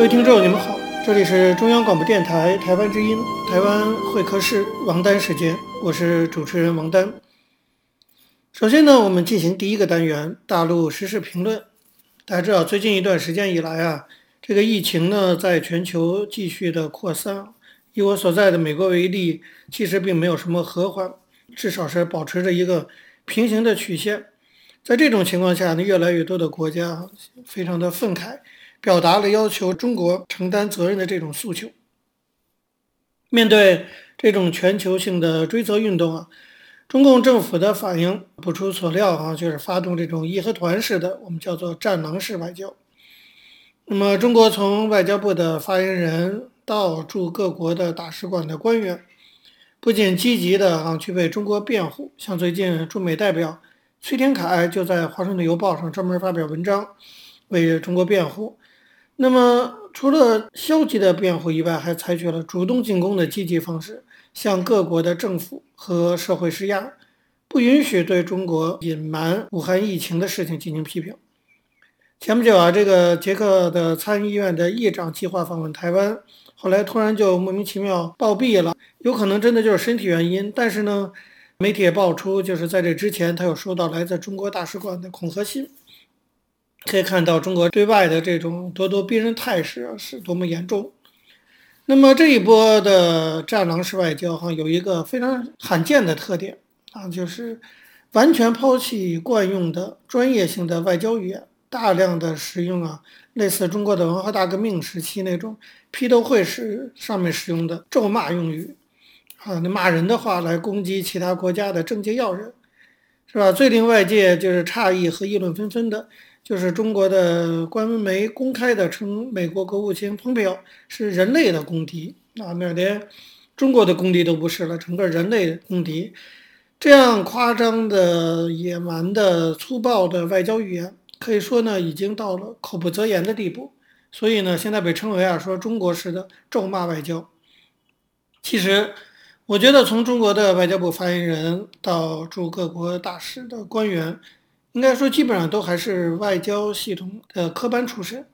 各位听众，你们好，这里是中央广播电台台湾之音，台湾会客室王丹时间，我是主持人王丹。首先呢，我们进行第一个单元，大陆时事评论。大家知道，最近一段时间以来啊，这个疫情呢，在全球继续的扩散。以我所在的美国为例，其实并没有什么和缓，至少是保持着一个平行的曲线。在这种情况下呢，越来越多的国家非常的愤慨。表达了要求中国承担责任的这种诉求。面对这种全球性的追责运动啊，中共政府的反应不出所料啊，就是发动这种义和团式的，我们叫做战狼式外交。那么，中国从外交部的发言人到驻各国的大使馆的官员，不仅积极的啊去为中国辩护，像最近驻美代表崔天凯就在《华盛顿邮报》上专门发表文章为中国辩护。那么，除了消极的辩护以外，还采取了主动进攻的积极方式，向各国的政府和社会施压，不允许对中国隐瞒武汉疫情的事情进行批评。前不久啊，这个捷克的参议院的议长计划访问台湾，后来突然就莫名其妙暴毙了，有可能真的就是身体原因。但是呢，媒体也爆出，就是在这之前，他有收到来自中国大使馆的恐吓信。可以看到中国对外的这种咄咄逼人态势是多么严重。那么这一波的战狼式外交哈，有一个非常罕见的特点啊，就是完全抛弃惯用的专业性的外交语言，大量的使用啊类似中国的文化大革命时期那种批斗会时上面使用的咒骂用语啊，那骂人的话来攻击其他国家的政界要人，是吧？最令外界就是诧异和议论纷纷的。就是中国的官媒公开的称美国国务卿蓬佩奥是人类的公敌啊，那连中国的公敌都不是了，整个人类公敌，这样夸张的、野蛮的、粗暴的外交语言，可以说呢，已经到了口不择言的地步。所以呢，现在被称为啊，说中国式的咒骂外交。其实，我觉得从中国的外交部发言人到驻各国大使的官员。应该说，基本上都还是外交系统的科班出身。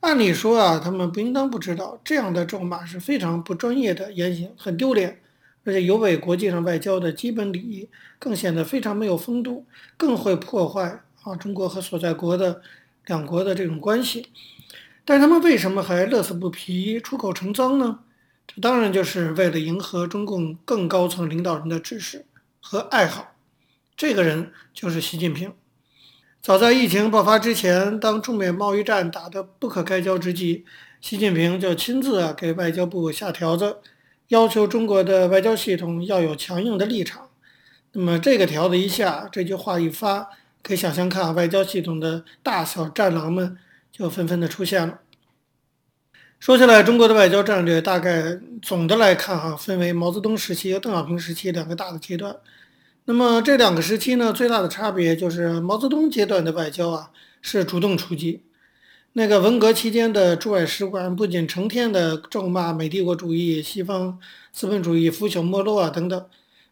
按理说啊，他们不应当不知道，这样的咒骂是非常不专业的言行，很丢脸，而且有违国际上外交的基本礼仪，更显得非常没有风度，更会破坏啊中国和所在国的两国的这种关系。但他们为什么还乐此不疲、出口成脏呢？这当然就是为了迎合中共更高层领导人的指示和爱好。这个人就是习近平。早在疫情爆发之前，当中美贸易战打得不可开交之际，习近平就亲自啊给外交部下条子，要求中国的外交系统要有强硬的立场。那么这个条子一下，这句话一发，可以想象看，外交系统的大小战狼们就纷纷的出现了。说起来，中国的外交战略大概总的来看哈，分为毛泽东时期和邓小平时期两个大的阶段。那么这两个时期呢，最大的差别就是毛泽东阶段的外交啊，是主动出击。那个文革期间的驻外使馆不仅成天的咒骂美帝国主义、西方资本主义腐朽没落啊等等，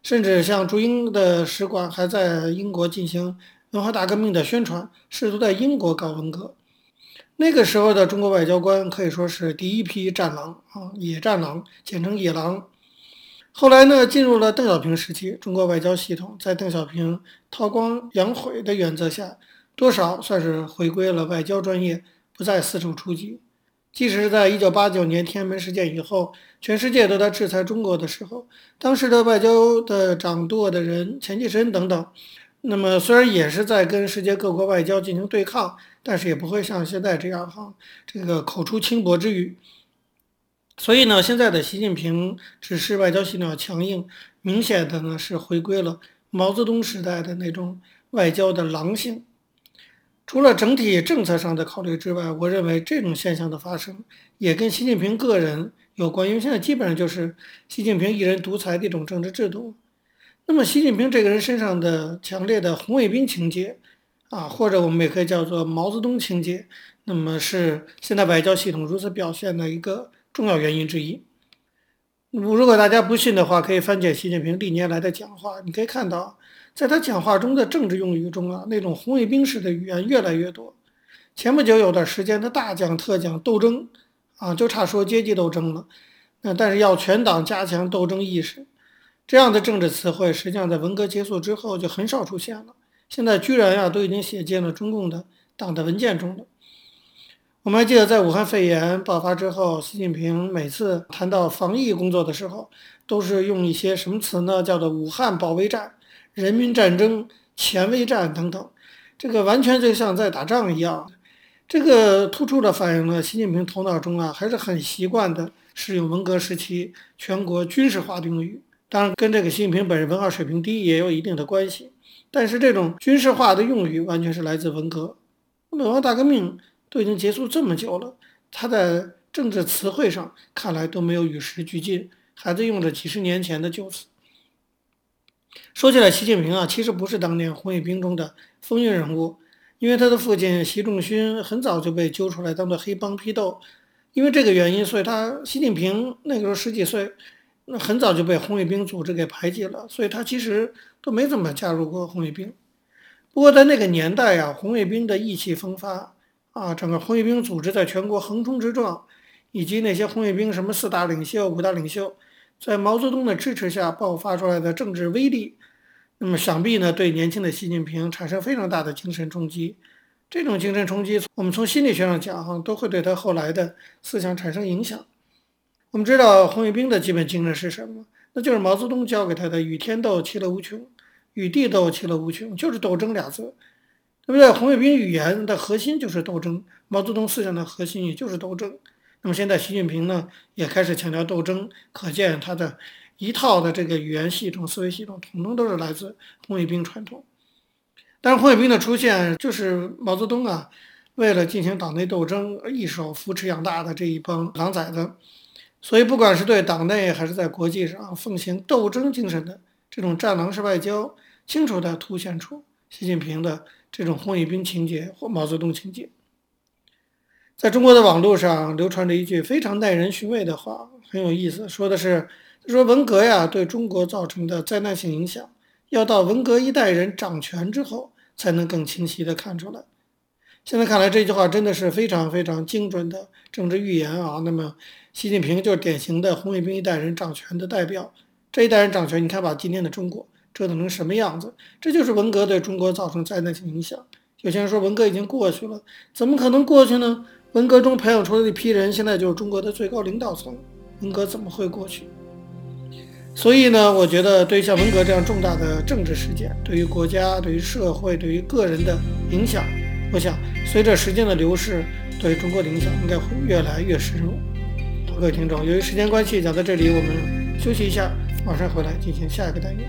甚至像驻英的使馆还在英国进行文化大革命的宣传，试图在英国搞文革。那个时候的中国外交官可以说是第一批战狼啊，野战狼，简称野狼。后来呢，进入了邓小平时期，中国外交系统在邓小平韬光养晦的原则下，多少算是回归了外交专业，不再四处出击。即使是在一九八九年天安门事件以后，全世界都在制裁中国的时候，当时的外交的掌舵的人钱其琛等等，那么虽然也是在跟世界各国外交进行对抗，但是也不会像现在这样哈，这个口出轻薄之语。所以呢，现在的习近平指示外交系统强硬，明显的呢是回归了毛泽东时代的那种外交的狼性。除了整体政策上的考虑之外，我认为这种现象的发生也跟习近平个人有关，因为现在基本上就是习近平一人独裁的一种政治制度。那么，习近平这个人身上的强烈的红卫兵情节啊，或者我们也可以叫做毛泽东情节，那么是现在外交系统如此表现的一个。重要原因之一。如果大家不信的话，可以翻解习近平历年来的讲话，你可以看到，在他讲话中的政治用语中啊，那种红卫兵式的语言越来越多。前不久有段时间，他大讲特讲斗争，啊，就差说阶级斗争了。那但是要全党加强斗争意识，这样的政治词汇，实际上在文革结束之后就很少出现了。现在居然呀，都已经写进了中共的党的文件中了。我们还记得，在武汉肺炎爆发之后，习近平每次谈到防疫工作的时候，都是用一些什么词呢？叫做“武汉保卫战”“人民战争”“前卫战”等等，这个完全就像在打仗一样。这个突出的反映了习近平头脑中啊，还是很习惯的使用文革时期全国军事化的用语。当然，跟这个习近平本人文化水平低也有一定的关系。但是，这种军事化的用语完全是来自文革。文化大革命。都已经结束这么久了，他在政治词汇上看来都没有与时俱进，还在用着几十年前的旧词。说起来，习近平啊，其实不是当年红卫兵中的风云人物，因为他的父亲习仲勋很早就被揪出来当做黑帮批斗，因为这个原因，所以他习近平那个时候十几岁，那很早就被红卫兵组织给排挤了，所以他其实都没怎么加入过红卫兵。不过在那个年代、啊，红卫兵的意气风发。啊，整个红卫兵组织在全国横冲直撞，以及那些红卫兵什么四大领袖、五大领袖，在毛泽东的支持下爆发出来的政治威力，那么想必呢，对年轻的习近平产生非常大的精神冲击。这种精神冲击，我们从心理学上讲，哈，都会对他后来的思想产生影响。我们知道红卫兵的基本精神是什么？那就是毛泽东教给他的“与天斗，其乐无穷；与地斗，其乐无穷”，就是斗争俩字。对不对？红卫兵语言的核心就是斗争，毛泽东思想的核心也就是斗争。那么现在习近平呢，也开始强调斗争，可见他的一套的这个语言系统、思维系统，统统都是来自红卫兵传统。但是红卫兵的出现，就是毛泽东啊，为了进行党内斗争，一手扶持养大的这一帮狼崽子。所以，不管是对党内还是在国际上奉行斗争精神的这种战狼式外交，清楚地凸显出习近平的。这种红卫兵情节或毛泽东情节，在中国的网络上流传着一句非常耐人寻味的话，很有意思。说的是，说文革呀对中国造成的灾难性影响，要到文革一代人掌权之后才能更清晰地看出来。现在看来，这句话真的是非常非常精准的政治预言啊。那么，习近平就是典型的红卫兵一代人掌权的代表。这一代人掌权，你看吧，今天的中国。折腾成什么样子？这就是文革对中国造成灾难性影响。有些人说文革已经过去了，怎么可能过去呢？文革中培养出来的一批人，现在就是中国的最高领导层，文革怎么会过去？所以呢，我觉得对于像文革这样重大的政治事件，对于国家、对于社会、对于个人的影响，我想随着时间的流逝，对中国的影响应该会越来越深入。各位听众，由于时间关系，讲到这里，我们休息一下，马上回来进行下一个单元。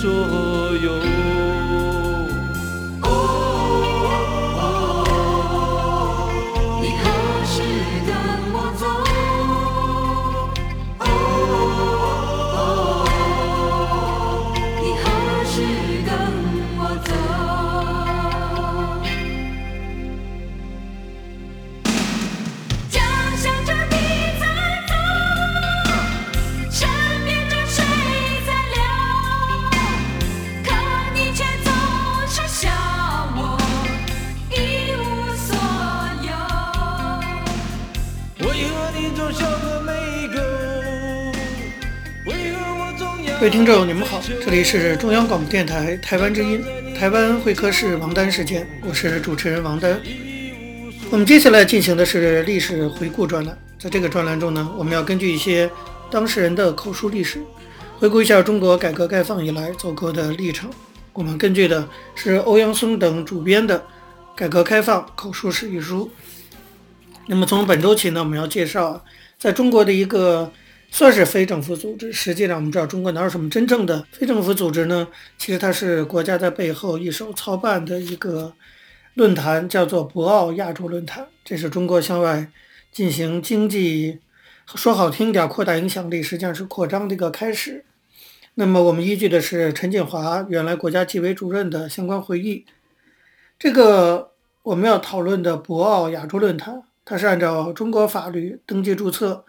所有。听众，你们好，这里是中央广播电台台湾之音，台湾会客室王丹时间，我是主持人王丹。我们接下来进行的是历史回顾专栏，在这个专栏中呢，我们要根据一些当事人的口述历史，回顾一下中国改革开放以来走过的历程。我们根据的是欧阳松等主编的《改革开放口述史》一书。那么从本周起呢，我们要介绍在中国的一个。算是非政府组织。实际上，我们知道中国哪有什么真正的非政府组织呢？其实它是国家在背后一手操办的一个论坛，叫做博鳌亚洲论坛。这是中国向外进行经济，说好听点，扩大影响力，实际上是扩张的一个开始。那么我们依据的是陈锦华原来国家纪委主任的相关会议。这个我们要讨论的博鳌亚洲论坛，它是按照中国法律登记注册。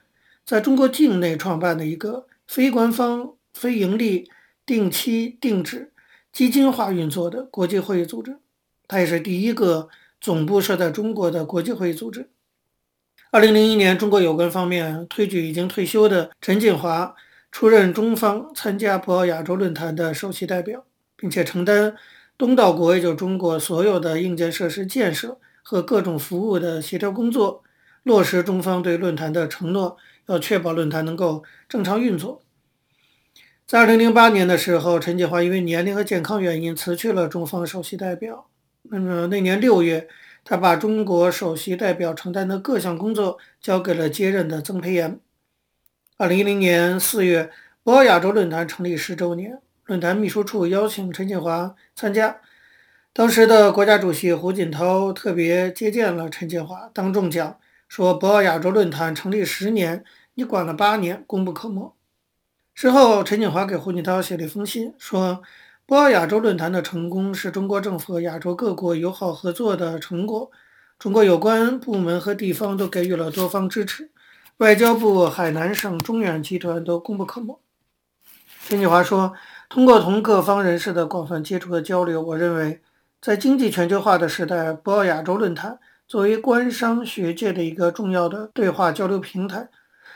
在中国境内创办的一个非官方、非盈利、定期定制、基金化运作的国际会议组织，它也是第一个总部设在中国的国际会议组织。二零零一年，中国有关方面推举已经退休的陈锦华出任中方参加博鳌亚洲论坛的首席代表，并且承担东道国，也就中国所有的硬件设施建设和各种服务的协调工作，落实中方对论坛的承诺。要确保论坛能够正常运作。在二零零八年的时候，陈建华因为年龄和健康原因辞去了中方首席代表。那么那年六月，他把中国首席代表承担的各项工作交给了接任的曾培炎。二零一零年四月，博鳌亚洲论坛成立十周年，论坛秘书处邀请陈建华参加。当时的国家主席胡锦涛特别接见了陈建华，当众讲。说博鳌亚洲论坛成立十年，你管了八年，功不可没。事后，陈锦华给胡锦涛写了一封信，说博鳌亚洲论坛的成功是中国政府和亚洲各国友好合作的成果，中国有关部门和地方都给予了多方支持，外交部、海南省、中远集团都功不可没。陈锦华说，通过同各方人士的广泛接触和交流，我认为在经济全球化的时代，博鳌亚洲论坛。作为官商学界的一个重要的对话交流平台，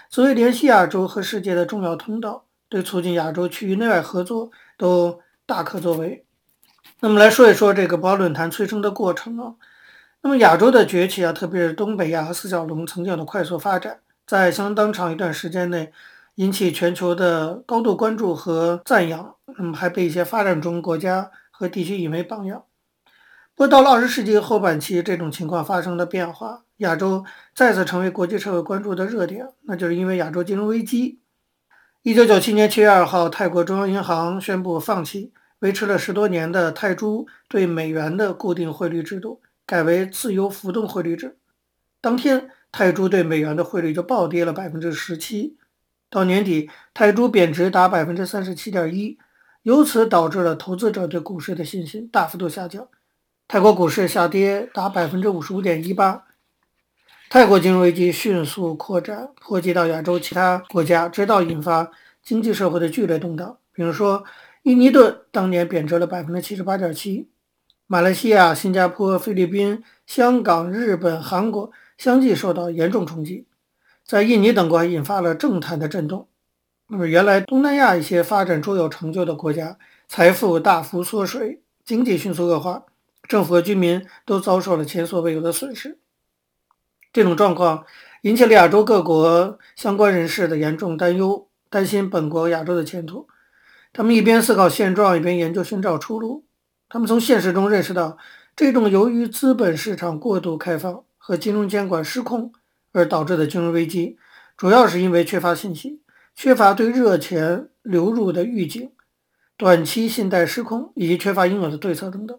作为联系亚洲和世界的重要通道，对促进亚洲区域内外合作都大可作为。那么来说一说这个博鳌论坛催生的过程啊。那么亚洲的崛起啊，特别是东北亚和四小龙曾经的快速发展，在相当长一段时间内引起全球的高度关注和赞扬，那么还被一些发展中国家和地区引为榜样。不过，到了二十世纪后半期，这种情况发生了变化，亚洲再次成为国际社会关注的热点，那就是因为亚洲金融危机。一九九七年七月二号，泰国中央银行宣布放弃维持了十多年的泰铢对美元的固定汇率制度，改为自由浮动汇率制。当天，泰铢对美元的汇率就暴跌了百分之十七，到年底，泰铢贬值达百分之三十七点一，由此导致了投资者对股市的信心大幅度下降。泰国股市下跌达百分之五十五点一八，泰国金融危机迅速扩展，波及到亚洲其他国家，直到引发经济社会的剧烈动荡。比如说，印尼盾当年贬值了百分之七十八点七，马来西亚、新加坡、菲律宾、香港、日本、韩国相继受到严重冲击，在印尼等国引发了政坛的震动。那么，原来东南亚一些发展卓有成就的国家，财富大幅缩水，经济迅速恶化。政府和居民都遭受了前所未有的损失，这种状况引起了亚洲各国相关人士的严重担忧，担心本国亚洲的前途。他们一边思考现状，一边研究寻找出路。他们从现实中认识到，这种由于资本市场过度开放和金融监管失控而导致的金融危机，主要是因为缺乏信息，缺乏对热钱流入的预警，短期信贷失控以及缺乏应有的对策等等。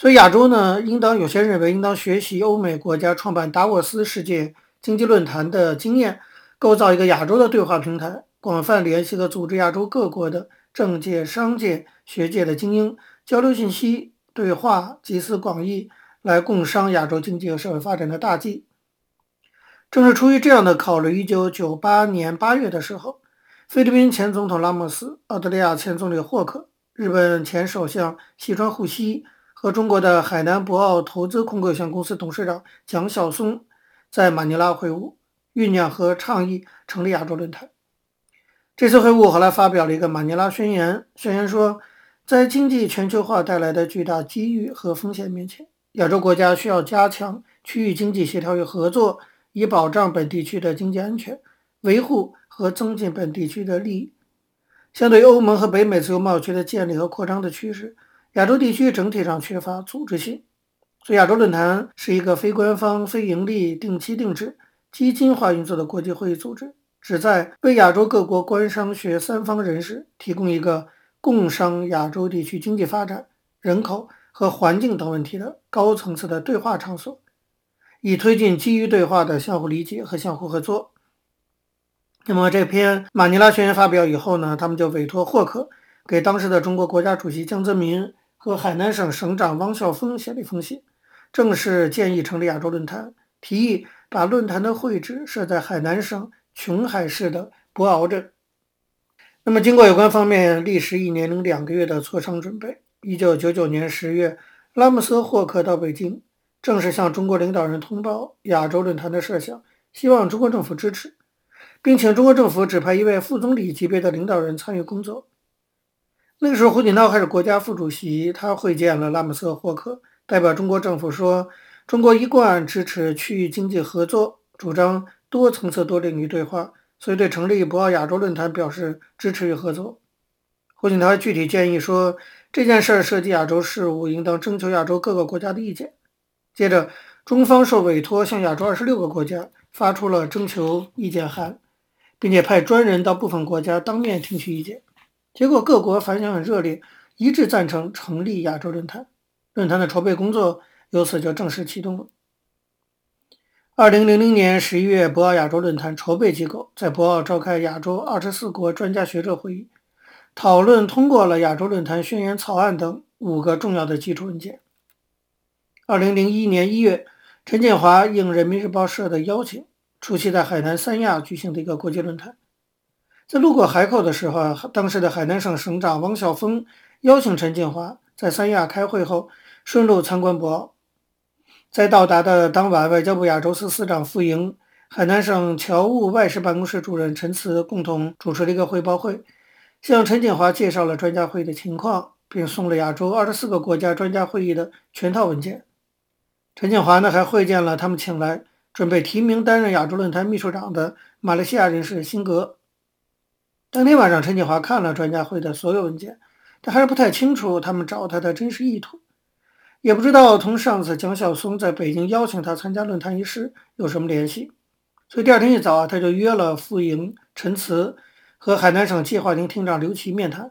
所以，亚洲呢，应当有些认为应当学习欧美国家创办达沃斯世界经济论坛的经验，构造一个亚洲的对话平台，广泛联系和组织亚洲各国的政界、商界、学界的精英，交流信息、对话，集思广益，来共商亚洲经济和社会发展的大计。正是出于这样的考虑，一九九八年八月的时候，菲律宾前总统拉莫斯、澳大利亚前总理霍克、日本前首相西川护熙。和中国的海南博鳌投资控股有限公司董事长蒋晓松在马尼拉会晤，酝酿和倡议成立亚洲论坛。这次会晤后来发表了一个马尼拉宣言，宣言说，在经济全球化带来的巨大机遇和风险面前，亚洲国家需要加强区域经济协调与合作，以保障本地区的经济安全，维护和增进本地区的利益。相对于欧盟和北美自由贸易区的建立和扩张的趋势，亚洲地区整体上缺乏组织性。所以，亚洲论坛是一个非官方、非盈利、定期定制、基金化运作的国际会议组织。旨在为亚洲各国官商学三方人士提供一个共商亚洲地区经济发展、人口和环境等问题的高层次的对话场所，以推进基于对话的相互理解和相互合作。那么，这篇马尼拉宣言发表以后呢，他们就委托霍克给当时的中国国家主席江泽民和海南省省长汪孝峰写了一封信，正式建议成立亚洲论坛，提议把论坛的会址设在海南省。琼海市的博鳌镇。那么，经过有关方面历时一年零两个月的磋商准备，一九九九年十月，拉姆斯霍克到北京，正式向中国领导人通报亚洲论坛的设想，希望中国政府支持，并请中国政府指派一位副总理级别的领导人参与工作。那个时候，胡锦涛还是国家副主席，他会见了拉姆斯霍克，代表中国政府说：“中国一贯支持区域经济合作，主张。”多层次、多领域对话，所以对成立博鳌亚洲论坛表示支持与合作。胡锦涛具体建议说，这件事涉及亚洲事务，应当征求亚洲各个国家的意见。接着，中方受委托向亚洲二十六个国家发出了征求意见函，并且派专人到部分国家当面听取意见。结果，各国反响很热烈，一致赞成成立亚洲论坛。论坛的筹备工作由此就正式启动了。二零零零年十一月，博鳌亚洲论坛筹备机构在博鳌召开亚洲二十四国专家学者会议，讨论通过了亚洲论坛宣言草案等五个重要的基础文件。二零零一年一月，陈建华应人民日报社的邀请，出席在海南三亚举行的一个国际论坛。在路过海口的时候，当时的海南省省长汪晓峰邀请陈建华在三亚开会后，顺路参观博鳌。在到达的当晚，外交部亚洲司司长傅莹、海南省侨务外事办公室主任陈慈共同主持了一个汇报会，向陈建华介绍了专家会的情况，并送了亚洲二十四个国家专家会议的全套文件。陈建华呢，还会见了他们请来准备提名担任亚洲论坛秘书长的马来西亚人士辛格。当天晚上，陈建华看了专家会的所有文件，但还是不太清楚他们找他的真实意图。也不知道同上次江晓松在北京邀请他参加论坛一事有什么联系，所以第二天一早啊，他就约了傅莹、陈慈和海南省计划厅厅长刘琦面谈，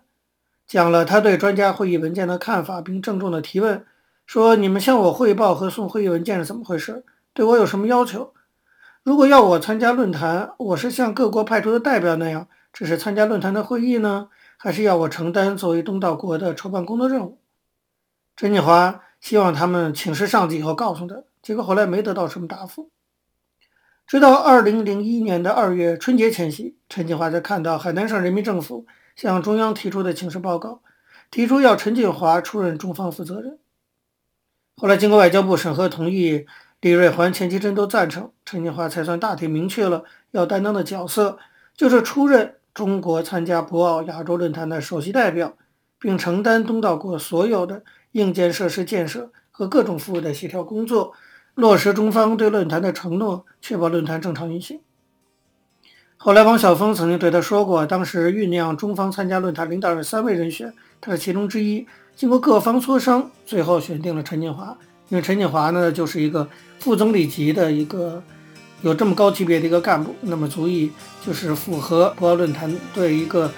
讲了他对专家会议文件的看法，并郑重的提问说：“你们向我汇报和送会议文件是怎么回事？对我有什么要求？如果要我参加论坛，我是像各国派出的代表那样，只是参加论坛的会议呢，还是要我承担作为东道国的筹办工作任务？”陈锦华。希望他们请示上级以后告诉他，结果后来没得到什么答复。直到二零零一年的二月春节前夕，陈锦华才看到海南省人民政府向中央提出的请示报告，提出要陈锦华出任中方负责人。后来经过外交部审核同意，李瑞环、钱其琛都赞成，陈锦华才算大体明确了要担当的角色，就是出任中国参加博鳌亚洲论坛的首席代表，并承担东道国所有的。硬件设施建设和各种服务的协调工作，落实中方对论坛的承诺，确保论坛正常运行。后来，王晓峰曾经对他说过，当时酝酿中方参加论坛领导人三位人选，他是其中之一。经过各方磋商，最后选定了陈建华，因为陈建华呢，就是一个副总理级的一个有这么高级别的一个干部，那么足以就是符合博鳌论坛对一个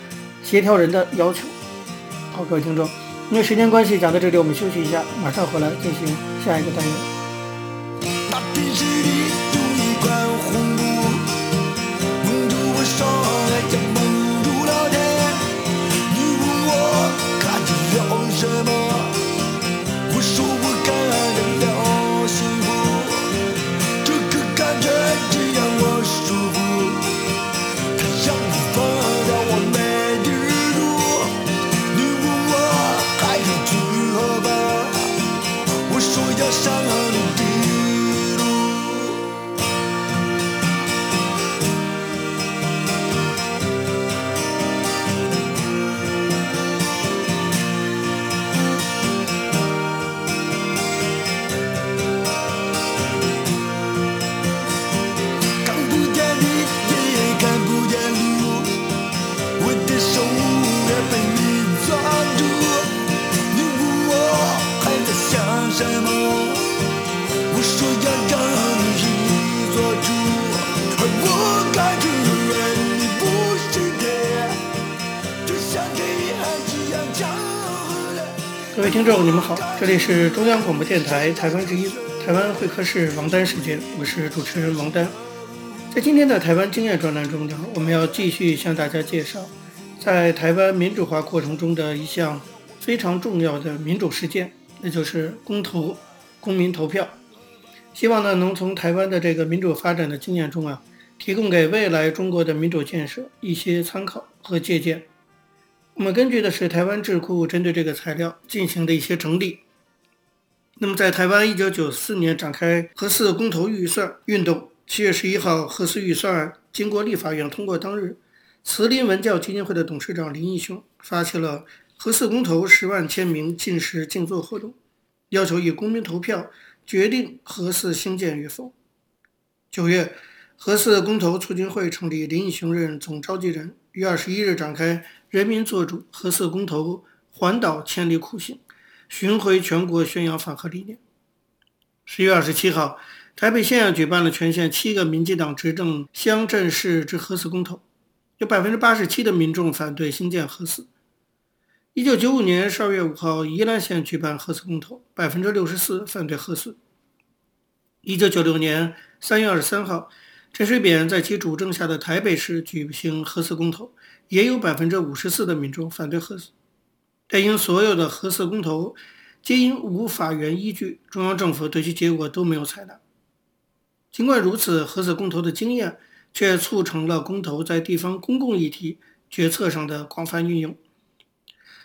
协调人的要求。好，各位听众。因为时间关系，讲到这里，我们休息一下，马上回来进行下一个单元。各位听众，你们好，这里是中央广播电台台湾之音，台湾会客室王丹时间，我是主持人王丹。在今天的台湾经验专栏中呢，我们要继续向大家介绍，在台湾民主化过程中的一项非常重要的民主实践，那就是公投、公民投票。希望呢，能从台湾的这个民主发展的经验中啊，提供给未来中国的民主建设一些参考和借鉴。我们根据的是台湾智库针对这个材料进行的一些整理。那么，在台湾一九九四年展开核四公投预算运动，七月十一号核四预算经过立法院通过当日，慈林文教基金会的董事长林义雄发起了核四公投十万签名禁食静坐活动，要求以公民投票决定核四兴建与否。九月，核四公投促进会成立，林义雄任总召集人，于二十一日展开。人民做主，核四公投环岛千里苦行，巡回全国宣扬反核理念。十月二十七号，台北县举办了全县七个民进党执政乡镇市之核四公投，有百分之八十七的民众反对兴建核四。一九九五年十二月五号，宜兰县举办核四公投，百分之六十四反对核四。一九九六年三月二十三号，陈水扁在其主政下的台北市举行核四公投。也有百分之五十四的民众反对核四，但因所有的核四公投皆因无法源依据，中央政府对其结果都没有采纳。尽管如此，核四公投的经验却促成了公投在地方公共议题决策上的广泛运用。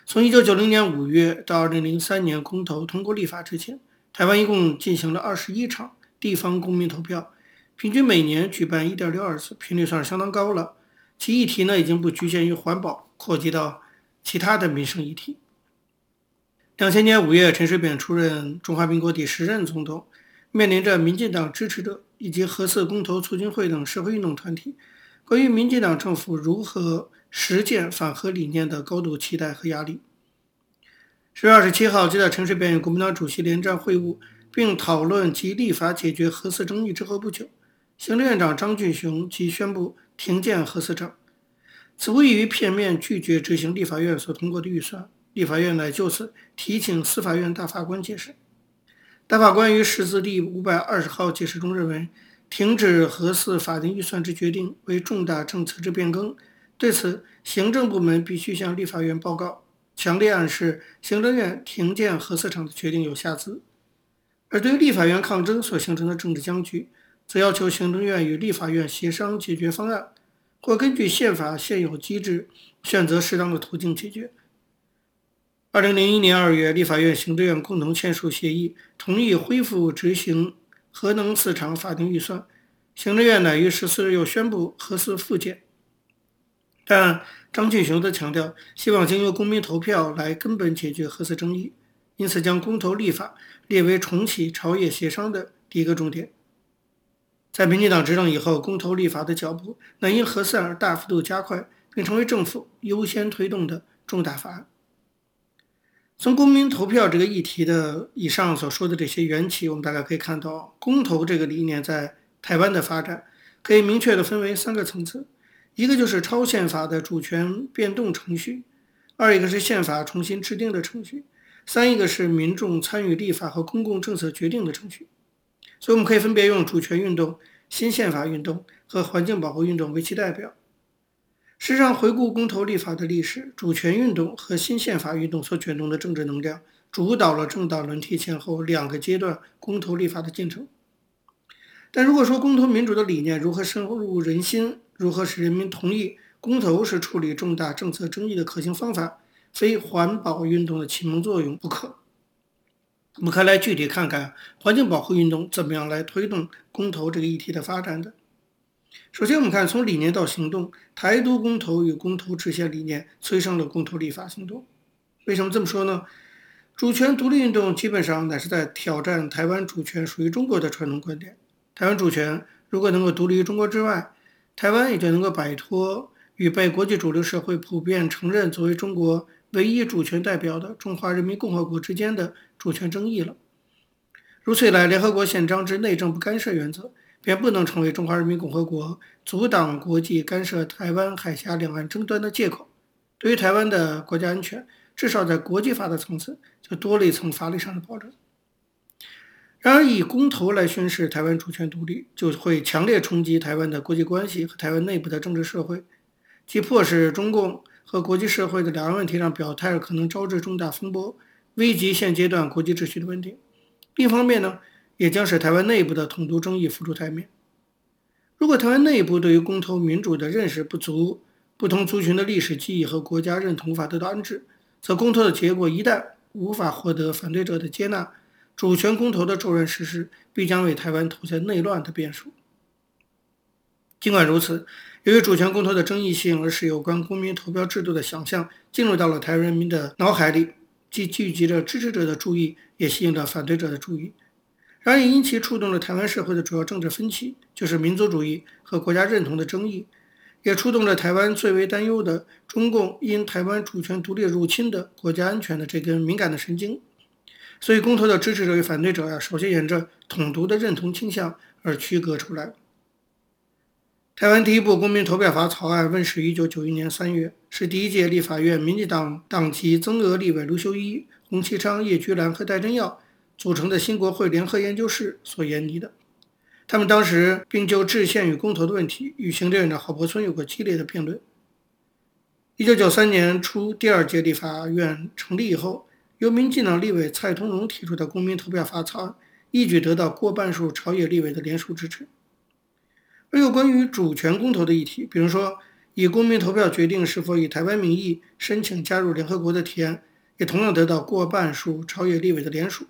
从一九九零年五月到二零零三年公投通过立法之前，台湾一共进行了二十一场地方公民投票，平均每年举办一点六二次，频率算是相当高了。其议题呢，已经不局限于环保，扩及到其他的民生议题。两千年五月，陈水扁出任中华民国第十任总统，面临着民进党支持者以及核四公投促进会等社会运动团体关于民进党政府如何实践反核理念的高度期待和压力。十月二十七号，就在陈水扁与国民党主席连战会晤，并讨论及立法解决核四争议之后不久，行政院长张俊雄即宣布。停建核四厂，此无异于片面拒绝执行立法院所通过的预算。立法院乃就此提请司法院大法官解释。大法官于释字第五百二十号解释中认为，停止核四法定预算之决定为重大政策之变更，对此行政部门必须向立法院报告，强烈暗示行政院停建核四厂的决定有瑕疵。而对于立法院抗争所形成的政治僵局，则要求行政院与立法院协商解决方案，或根据宪法现有机制选择适当的途径解决。二零零一年二月，立法院、行政院共同签署协议，同意恢复执行核能四厂法定预算。行政院乃于十四日又宣布核四复建，但张俊雄则强调，希望经由公民投票来根本解决核四争议，因此将公投立法列为重启朝野协商的第一个重点。在民进党执政以后，公投立法的脚步那因核四而大幅度加快，并成为政府优先推动的重大法案。从公民投票这个议题的以上所说的这些缘起，我们大概可以看到，公投这个理念在台湾的发展可以明确地分为三个层次：一个就是超宪法的主权变动程序；二一个是宪法重新制定的程序；三一个是民众参与立法和公共政策决定的程序。所以，我们可以分别用主权运动、新宪法运动和环境保护运动为其代表。事实上，回顾公投立法的历史，主权运动和新宪法运动所卷动的政治能量，主导了政党轮替前后两个阶段公投立法的进程。但如果说公投民主的理念如何深入人心，如何使人民同意公投是处理重大政策争议的可行方法，非环保运动的启蒙作用不可。我们可以来具体看看环境保护运动怎么样来推动公投这个议题的发展的。首先，我们看从理念到行动，台独公投与公投制宪理念催生了公投立法行动。为什么这么说呢？主权独立运动基本上乃是在挑战台湾主权属于中国的传统观点。台湾主权如果能够独立于中国之外，台湾也就能够摆脱与被国际主流社会普遍承认作为中国唯一主权代表的中华人民共和国之间的主权争议了。如此一来，联合国宪章之内政不干涉原则便不能成为中华人民共和国阻挡国际干涉台湾海峡两岸争端的借口。对于台湾的国家安全，至少在国际法的层次就多了一层法律上的保证。然而，以公投来宣示台湾主权独立，就会强烈冲击台湾的国际关系和台湾内部的政治社会，既迫使中共和国际社会的两岸问题上表态，可能招致重大风波，危及现阶段国际秩序的稳定。另一方面呢，也将使台湾内部的统独争议浮出台面。如果台湾内部对于公投民主的认识不足，不同族群的历史记忆和国家认同无法得到安置，则公投的结果一旦无法获得反对者的接纳，主权公投的骤然实施必将为台湾投下内乱的变数。尽管如此，由于主权公投的争议性，而使有关公民投票制度的想象进入到了台湾人民的脑海里，既聚集着支持者的注意，也吸引了反对者的注意。然而，也因其触动了台湾社会的主要政治分歧，就是民族主义和国家认同的争议，也触动了台湾最为担忧的中共因台湾主权独立入侵的国家安全的这根敏感的神经。所以，公投的支持者与反对者呀，首先沿着统独的认同倾向而区隔出来。台湾第一部公民投票法草案问世于一九九一年三月，是第一届立法院民进党党籍增额立委卢修一、洪启昌、叶菊兰和戴珍耀组成的新国会联合研究室所研拟的，他们当时并就制宪与公投的问题与行政院长郝柏村有过激烈的辩论。一九九三年初，第二届立法院成立以后，由民进党立委蔡同荣提出的公民投票法草案，一举得到过半数朝野立委的联署支持。而有关于主权公投的议题，比如说以公民投票决定是否以台湾名义申请加入联合国的提案，也同样得到过半数朝野立委的联署。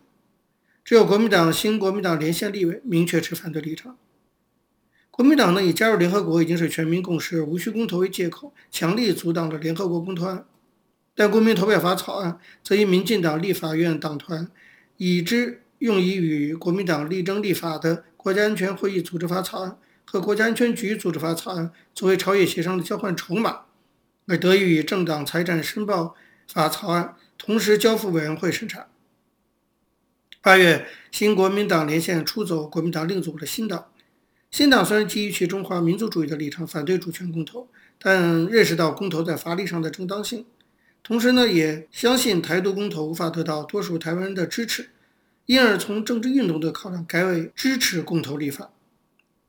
只有国民党新国民党连线立委明确持反对立场。国民党呢，以加入联合国已经是全民共识，无需公投为借口，强力阻挡了联合国公投案。但公民投票法草案则因民进党立法院党团已知用以与国民党力争立法的国家安全会议组织法草案和国家安全局组织法草案作为朝野协商的交换筹码，而得以与政党财产申报法草案同时交付委员会审查。八月，新国民党连线出走国民党另组的新党。新党虽然基于其中华民族主义的立场反对主权公投，但认识到公投在法理上的正当性，同时呢，也相信台独公投无法得到多数台湾人的支持，因而从政治运动的考量改为支持公投立法。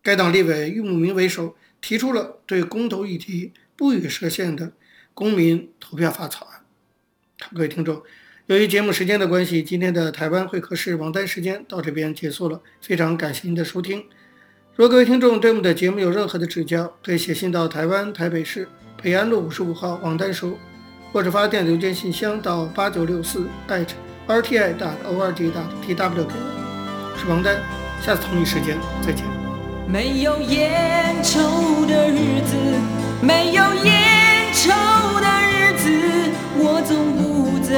该党立委郁慕明为首，提出了对公投议题不予设限的公民投票法草案。各位听众。由于节目时间的关系，今天的台湾会客室王丹时间到这边结束了。非常感谢您的收听。如果各位听众对我们的节目有任何的指教，可以写信到台湾台北市培安路五十五号王丹收，或者发电邮件信箱到八九六四 @rti.org.tw 给。我是王丹，下次同一时间再见。没有烟抽的日子，没有烟抽的日子，我总不在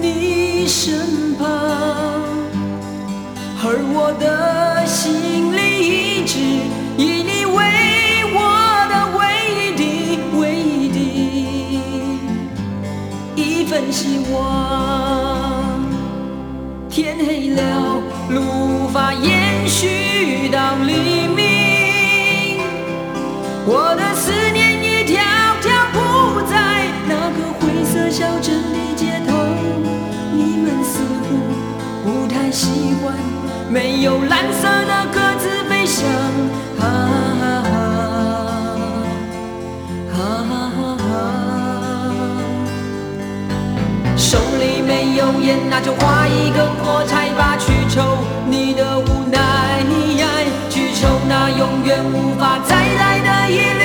你。身旁，而我的心里一直以你为我的唯一的、唯一的一份希望。没有蓝色的鸽子飞翔，啊啊啊啊！手里没有烟，那就划一根火柴吧，去抽你的无奈，去抽那永远无法再来的一。